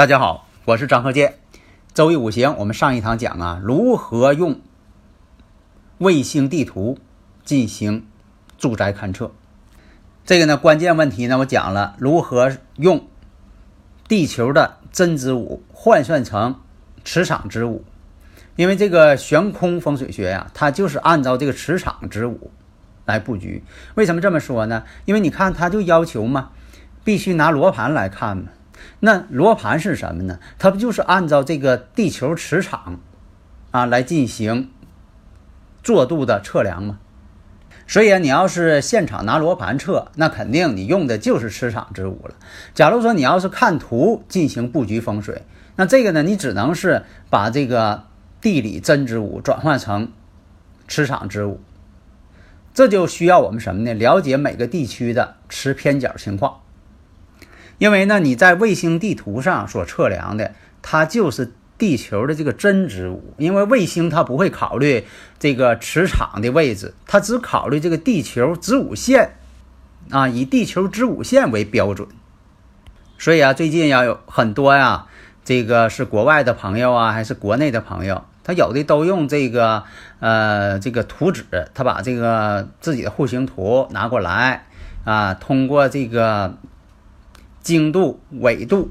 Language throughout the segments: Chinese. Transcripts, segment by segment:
大家好，我是张鹤剑。周易五行，我们上一堂讲啊，如何用卫星地图进行住宅勘测。这个呢，关键问题呢，我讲了如何用地球的真子午换算成磁场之五，因为这个悬空风水学呀、它就是按照这个磁场之五来布局。为什么这么说呢？因为你看，它就要求嘛，必须拿罗盘来看嘛。那罗盘是什么呢？它不就是按照这个地球磁场啊来进行做度的测量吗？所以啊，你要是现场拿罗盘测，那肯定你用的就是磁场之舞了。假如说你要是看图进行布局风水，那这个呢，你只能是把这个地理真之舞转换成磁场之舞，这就需要我们什么呢？了解每个地区的磁偏角情况。因为呢，你在卫星地图上所测量的，它就是地球的这个真值物。因为卫星它不会考虑这个磁场的位置，它只考虑这个地球子午线，啊，以地球子午线为标准。所以啊，最近呀有很多呀，这个是国外的朋友啊，还是国内的朋友，他有的都用这个呃这个图纸，他把这个自己的户型图拿过来啊，通过这个。经度、纬度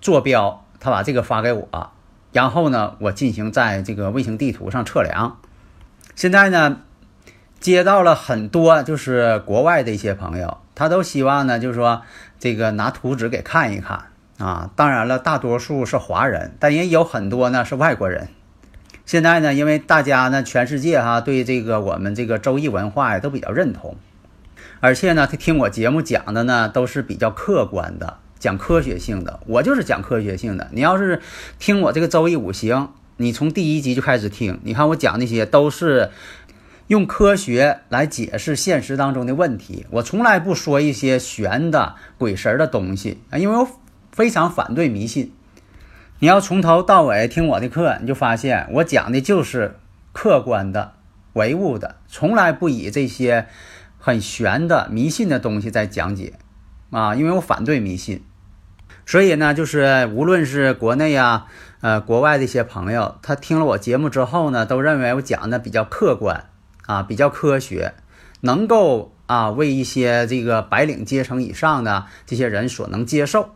坐标，他把这个发给我，然后呢，我进行在这个卫星地图上测量。现在呢，接到了很多就是国外的一些朋友，他都希望呢，就是说这个拿图纸给看一看啊。当然了，大多数是华人，但也有很多呢是外国人。现在呢，因为大家呢，全世界哈对这个我们这个周易文化呀都比较认同。而且呢，他听我节目讲的呢，都是比较客观的，讲科学性的。我就是讲科学性的。你要是听我这个周易五行，你从第一集就开始听，你看我讲那些都是用科学来解释现实当中的问题。我从来不说一些玄的鬼神的东西啊，因为我非常反对迷信。你要从头到尾听我的课，你就发现我讲的就是客观的、唯物的，从来不以这些。很玄的迷信的东西在讲解，啊，因为我反对迷信，所以呢，就是无论是国内呀，呃，国外的一些朋友，他听了我节目之后呢，都认为我讲的比较客观，啊，比较科学，能够啊为一些这个白领阶层以上的这些人所能接受。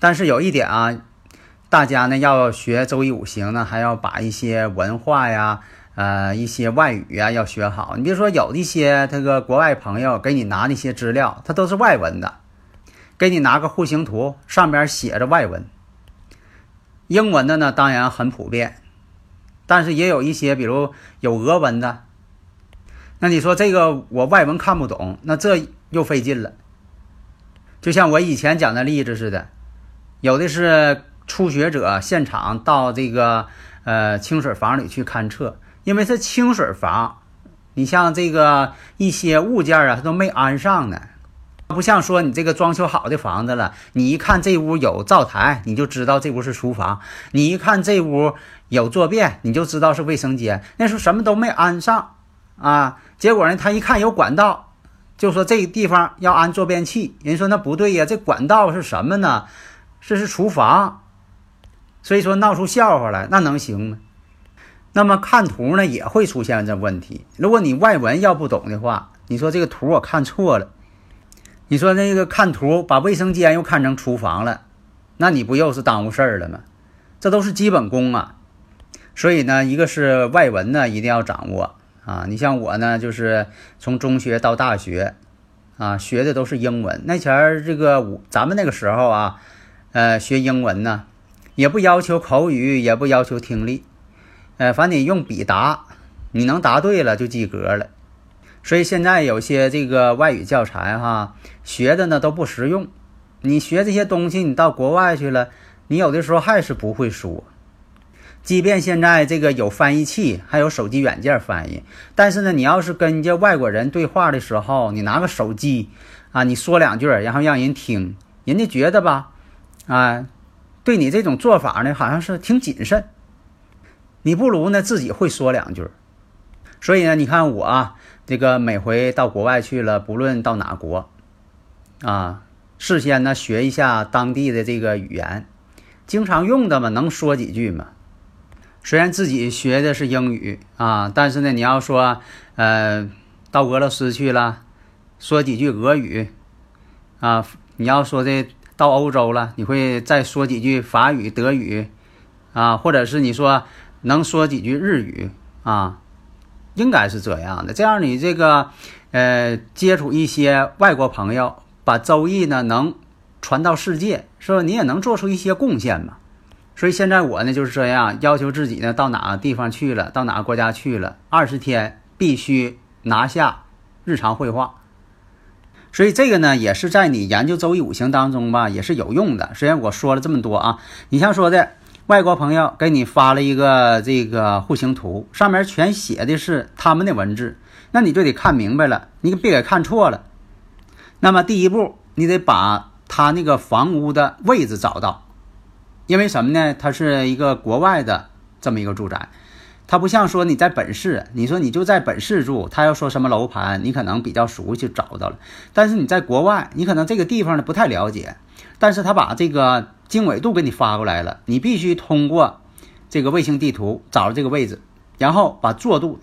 但是有一点啊，大家呢要学周易五行呢，还要把一些文化呀。呃，一些外语啊要学好。你比如说，有一些这个国外朋友给你拿那些资料，它都是外文的，给你拿个户型图，上边写着外文。英文的呢，当然很普遍，但是也有一些，比如有俄文的。那你说这个我外文看不懂，那这又费劲了。就像我以前讲的例子似的，有的是初学者现场到这个呃清水房里去勘测。因为是清水房，你像这个一些物件啊，它都没安上呢，不像说你这个装修好的房子了，你一看这屋有灶台，你就知道这屋是厨房；你一看这屋有坐便，你就知道是卫生间。那时候什么都没安上啊，结果呢，他一看有管道，就说这个地方要安坐便器。人说那不对呀，这管道是什么呢？这是厨房，所以说闹出笑话来，那能行吗？那么看图呢也会出现这问题。如果你外文要不懂的话，你说这个图我看错了，你说那个看图把卫生间又看成厨房了，那你不又是耽误事儿了吗？这都是基本功啊。所以呢，一个是外文呢一定要掌握啊。你像我呢，就是从中学到大学啊，学的都是英文。那前儿这个咱们那个时候啊，呃，学英文呢，也不要求口语，也不要求听力。呃，反正你用笔答，你能答对了就及格了。所以现在有些这个外语教材哈，学的呢都不实用。你学这些东西，你到国外去了，你有的时候还是不会说。即便现在这个有翻译器，还有手机软件翻译，但是呢，你要是跟人家外国人对话的时候，你拿个手机啊，你说两句，然后让人听，人家觉得吧，啊，对你这种做法呢，好像是挺谨慎。你不如呢自己会说两句。所以呢，你看我啊，这个每回到国外去了，不论到哪国，啊。事先呢学一下当地的这个语言，经常用的嘛，能说几句嘛。虽然自己学的是英语啊，但是呢，你要说呃到俄罗斯去了，说几句俄语啊，你要说的到欧洲了，你会再说几句法语、德语啊，或者是你说能说几句日语啊，应该是这样的。这样你这个呃接触一些外国朋友。把周易呢能传到世界，是吧？你也能做出一些贡献嘛。所以现在我呢就是这样要求自己呢，到哪个地方去了，到哪个国家去了，二十天必须拿下日常绘画。所以这个呢也是在你研究周易五行当中吧，也是有用的。虽然我说了这么多啊，你像说的外国朋友给你发了一个这个户型图，上面全写的是他们的文字，那你就得看明白了，你别给看错了。那么第一步，你得把他那个房屋的位置找到，因为什么呢？它是一个国外的这么一个住宅，它不像说你在本市，你说你就在本市住，他要说什么楼盘，你可能比较熟悉找到了。但是你在国外，你可能这个地方呢不太了解，但是他把这个经纬度给你发过来了，你必须通过这个卫星地图找着这个位置，然后把坐度，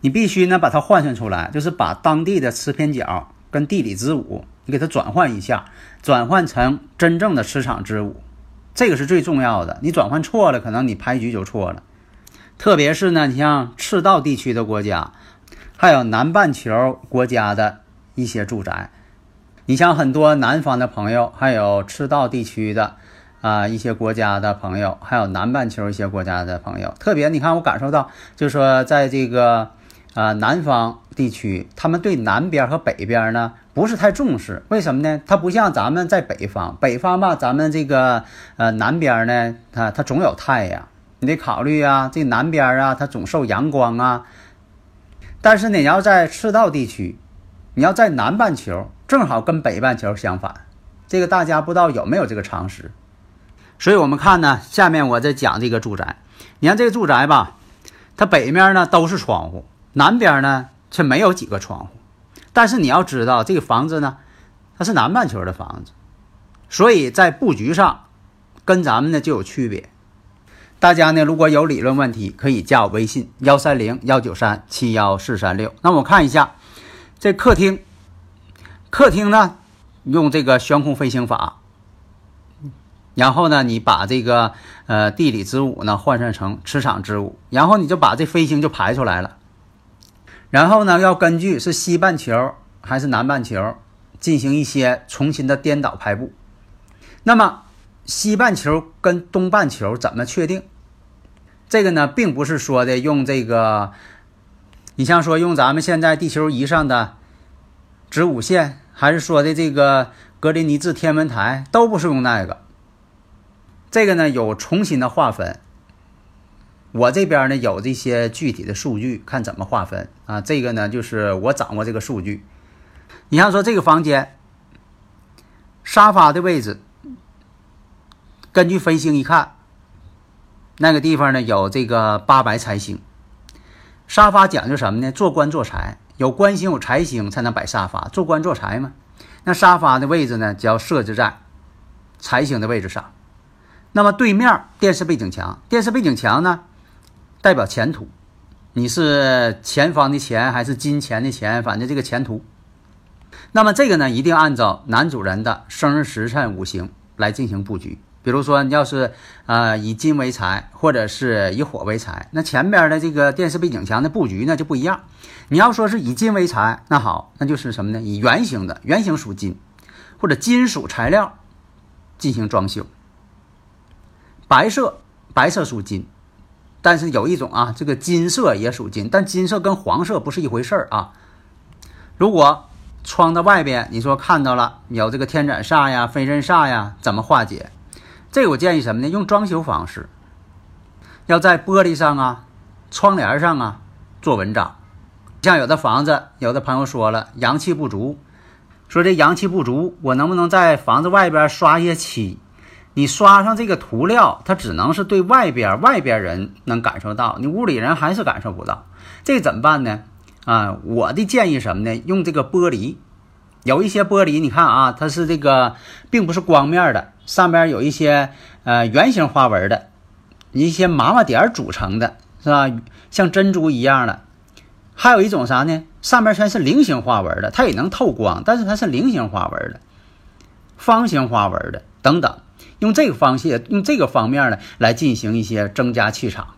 你必须呢把它换算出来，就是把当地的磁偏角。跟地理子午，你给它转换一下，转换成真正的磁场之午，这个是最重要的。你转换错了，可能你牌局就错了。特别是呢，你像赤道地区的国家，还有南半球国家的一些住宅，你像很多南方的朋友，还有赤道地区的啊一些国家的朋友，还有南半球一些国家的朋友，特别你看我感受到，就是说在这个。啊，南方地区他们对南边和北边呢不是太重视，为什么呢？它不像咱们在北方，北方吧，咱们这个呃南边呢，它它总有太阳，你得考虑啊，这南边啊，它总受阳光啊。但是，你要在赤道地区，你要在南半球，正好跟北半球相反，这个大家不知道有没有这个常识？所以我们看呢，下面我再讲这个住宅，你看这个住宅吧，它北面呢都是窗户。南边呢却没有几个窗户，但是你要知道这个房子呢，它是南半球的房子，所以在布局上跟咱们呢就有区别。大家呢如果有理论问题，可以加我微信幺三零幺九三七幺四三六。那我看一下这客厅，客厅呢用这个悬空飞行法，然后呢你把这个呃地理之舞呢换算成磁场之舞，然后你就把这飞星就排出来了。然后呢，要根据是西半球还是南半球，进行一些重新的颠倒排布。那么，西半球跟东半球怎么确定？这个呢，并不是说的用这个，你像说用咱们现在地球仪上的子午线，还是说的这个格林尼治天文台，都不是用那个。这个呢，有重新的划分。我这边呢有这些具体的数据，看怎么划分啊？这个呢就是我掌握这个数据。你像说这个房间沙发的位置，根据飞星一看，那个地方呢有这个八白财星。沙发讲究什么呢？做官做财，有官星有财星才能摆沙发，做官做财嘛。那沙发的位置呢，就要设置在财星的位置上。那么对面电视背景墙，电视背景墙呢？代表前途，你是前方的钱还是金钱的钱？反正这个前途。那么这个呢，一定按照男主人的生日时辰五行来进行布局。比如说，你要是呃以金为财，或者是以火为财，那前边的这个电视背景墙的布局呢就不一样。你要说是以金为财，那好，那就是什么呢？以圆形的，圆形属金，或者金属材料进行装修。白色，白色属金。但是有一种啊，这个金色也属金，但金色跟黄色不是一回事儿啊。如果窗的外边，你说看到了有这个天斩煞呀、飞刃煞呀，怎么化解？这个我建议什么呢？用装修方式，要在玻璃上啊、窗帘上啊做文章。像有的房子，有的朋友说了阳气不足，说这阳气不足，我能不能在房子外边刷一些漆？你刷上这个涂料，它只能是对外边外边人能感受到，你屋里人还是感受不到。这怎么办呢？啊，我的建议什么呢？用这个玻璃，有一些玻璃，你看啊，它是这个并不是光面的，上边有一些呃圆形花纹的，一些麻麻点组成的，是吧？像珍珠一样的。还有一种啥呢？上面全是菱形花纹的，它也能透光，但是它是菱形花纹的、方形花纹的等等。用这个方式，用这个方面呢来进行一些增加气场。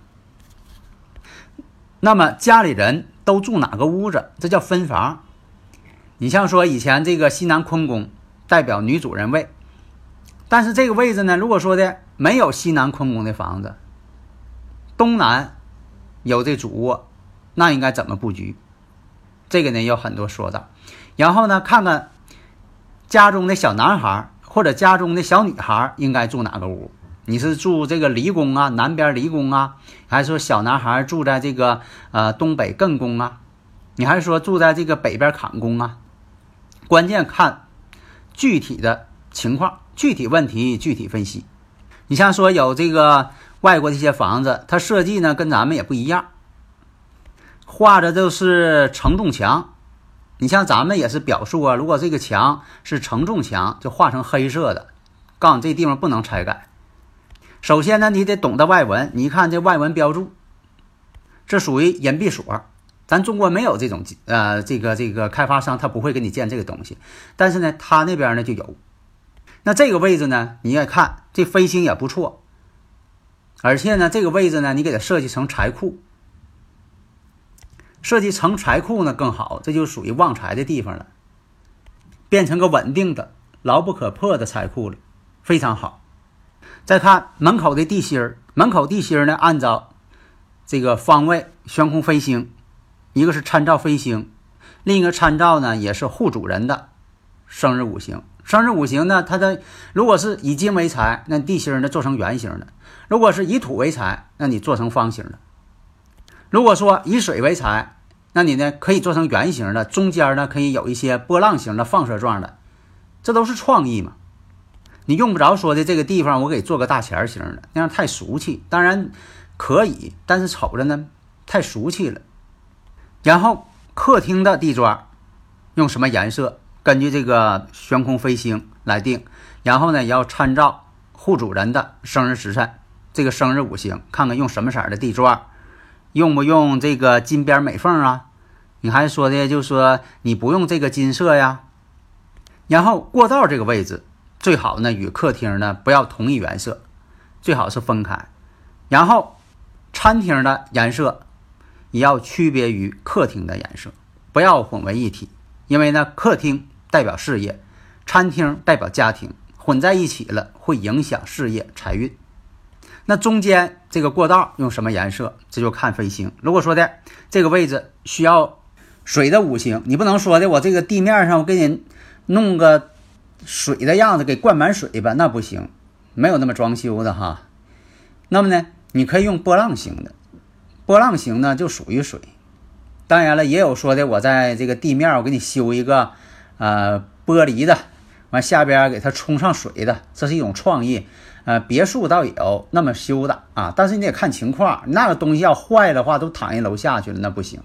那么家里人。都住哪个屋子？这叫分房。你像说以前这个西南坤宫代表女主人位，但是这个位置呢，如果说的没有西南坤宫的房子，东南有这主卧，那应该怎么布局？这个呢有很多说道。然后呢，看看家中的小男孩或者家中的小女孩应该住哪个屋。你是住这个离宫啊，南边离宫啊，还是说小男孩住在这个呃东北艮宫啊？你还是说住在这个北边坎宫啊？关键看具体的情况，具体问题具体分析。你像说有这个外国的一些房子，它设计呢跟咱们也不一样，画的都是承重墙。你像咱们也是表述啊，如果这个墙是承重墙，就画成黑色的，告诉你这地方不能拆改。首先呢，你得懂得外文。你一看这外文标注，这属于隐蔽所。咱中国没有这种呃，这个这个开发商他不会给你建这个东西。但是呢，他那边呢就有。那这个位置呢，你也看这飞星也不错。而且呢，这个位置呢，你给它设计成财库，设计成财库呢更好，这就属于旺财的地方了，变成个稳定的、牢不可破的财库了，非常好。再看门口的地心儿，门口地心儿呢，按照这个方位悬空飞星，一个是参照飞星，另一个参照呢也是户主人的生日五行。生日五行呢，它的如果是以金为财，那地心儿呢做成圆形的；如果是以土为财，那你做成方形的；如果说以水为财，那你呢可以做成圆形的，中间呢可以有一些波浪形的放射状的，这都是创意嘛。你用不着说的这个地方，我给做个大钱型的，那样太俗气。当然可以，但是瞅着呢太俗气了。然后客厅的地砖用什么颜色？根据这个悬空飞星来定。然后呢，要参照户主人的生日时辰，这个生日五行，看看用什么色的地砖，用不用这个金边美缝啊？你还说的就说你不用这个金色呀？然后过道这个位置。最好呢，与客厅呢不要同一颜色，最好是分开。然后，餐厅的颜色也要区别于客厅的颜色，不要混为一体。因为呢，客厅代表事业，餐厅代表家庭，混在一起了会影响事业财运。那中间这个过道用什么颜色，这就看飞星。如果说的这个位置需要水的五行，你不能说的我这个地面上我给你弄个。水的样子给灌满水吧，那不行，没有那么装修的哈。那么呢，你可以用波浪形的，波浪形呢就属于水。当然了，也有说的，我在这个地面我给你修一个呃玻璃的，完下边给它冲上水的，这是一种创意。呃，别墅倒有那么修的啊，但是你得看情况，那个东西要坏的话都躺人楼下去了，那不行。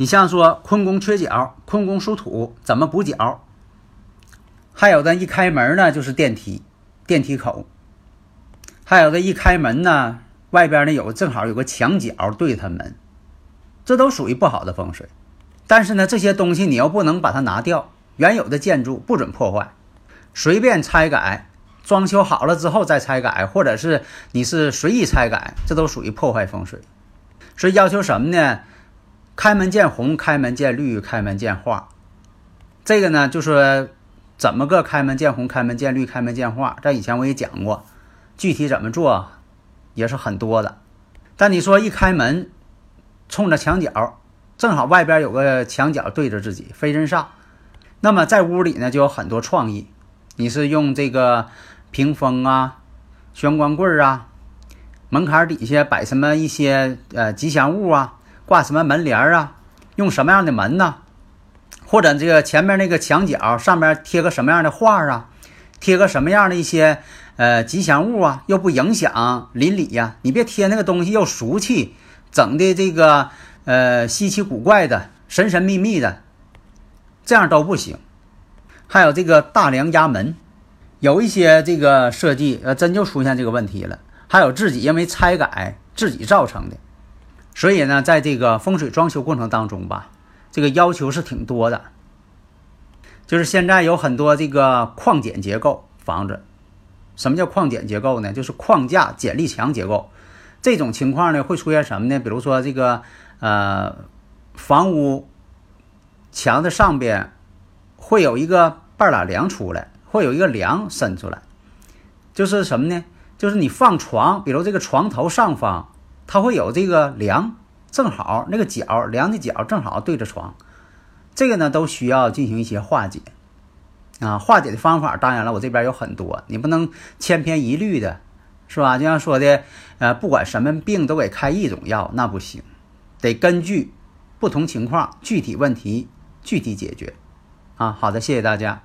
你像说坤宫缺角，坤宫属土，怎么补角？还有的一开门呢，就是电梯，电梯口；还有的一开门呢，外边呢有正好有个墙角对他门，这都属于不好的风水。但是呢，这些东西你又不能把它拿掉，原有的建筑不准破坏，随便拆改，装修好了之后再拆改，或者是你是随意拆改，这都属于破坏风水。所以要求什么呢？开门见红，开门见绿，开门见画。这个呢，就说。怎么个开门见红、开门见绿、开门见画？在以前我也讲过，具体怎么做也是很多的。但你说一开门，冲着墙角，正好外边有个墙角对着自己，飞人煞。那么在屋里呢，就有很多创意。你是用这个屏风啊、玄关柜啊，门槛底下摆什么一些呃吉祥物啊，挂什么门帘啊，用什么样的门呢？或者这个前面那个墙角上面贴个什么样的画啊，贴个什么样的一些呃吉祥物啊，又不影响邻里呀。你别贴那个东西又俗气，整的这个呃稀奇古怪的、神神秘秘的，这样都不行。还有这个大梁压门，有一些这个设计，呃，真就出现这个问题了。还有自己因为拆改自己造成的，所以呢，在这个风水装修过程当中吧，这个要求是挺多的。就是现在有很多这个框简结构房子，什么叫框简结构呢？就是框架剪力墙结构。这种情况呢，会出现什么呢？比如说这个呃，房屋墙的上边。会有一个半拉梁出来，会有一个梁伸出来，就是什么呢？就是你放床，比如这个床头上方，它会有这个梁，正好那个角梁的角正好对着床，这个呢都需要进行一些化解啊。化解的方法，当然了，我这边有很多，你不能千篇一律的，是吧？就像说的，呃，不管什么病都给开一种药，那不行，得根据不同情况、具体问题具体解决。啊，好的，谢谢大家。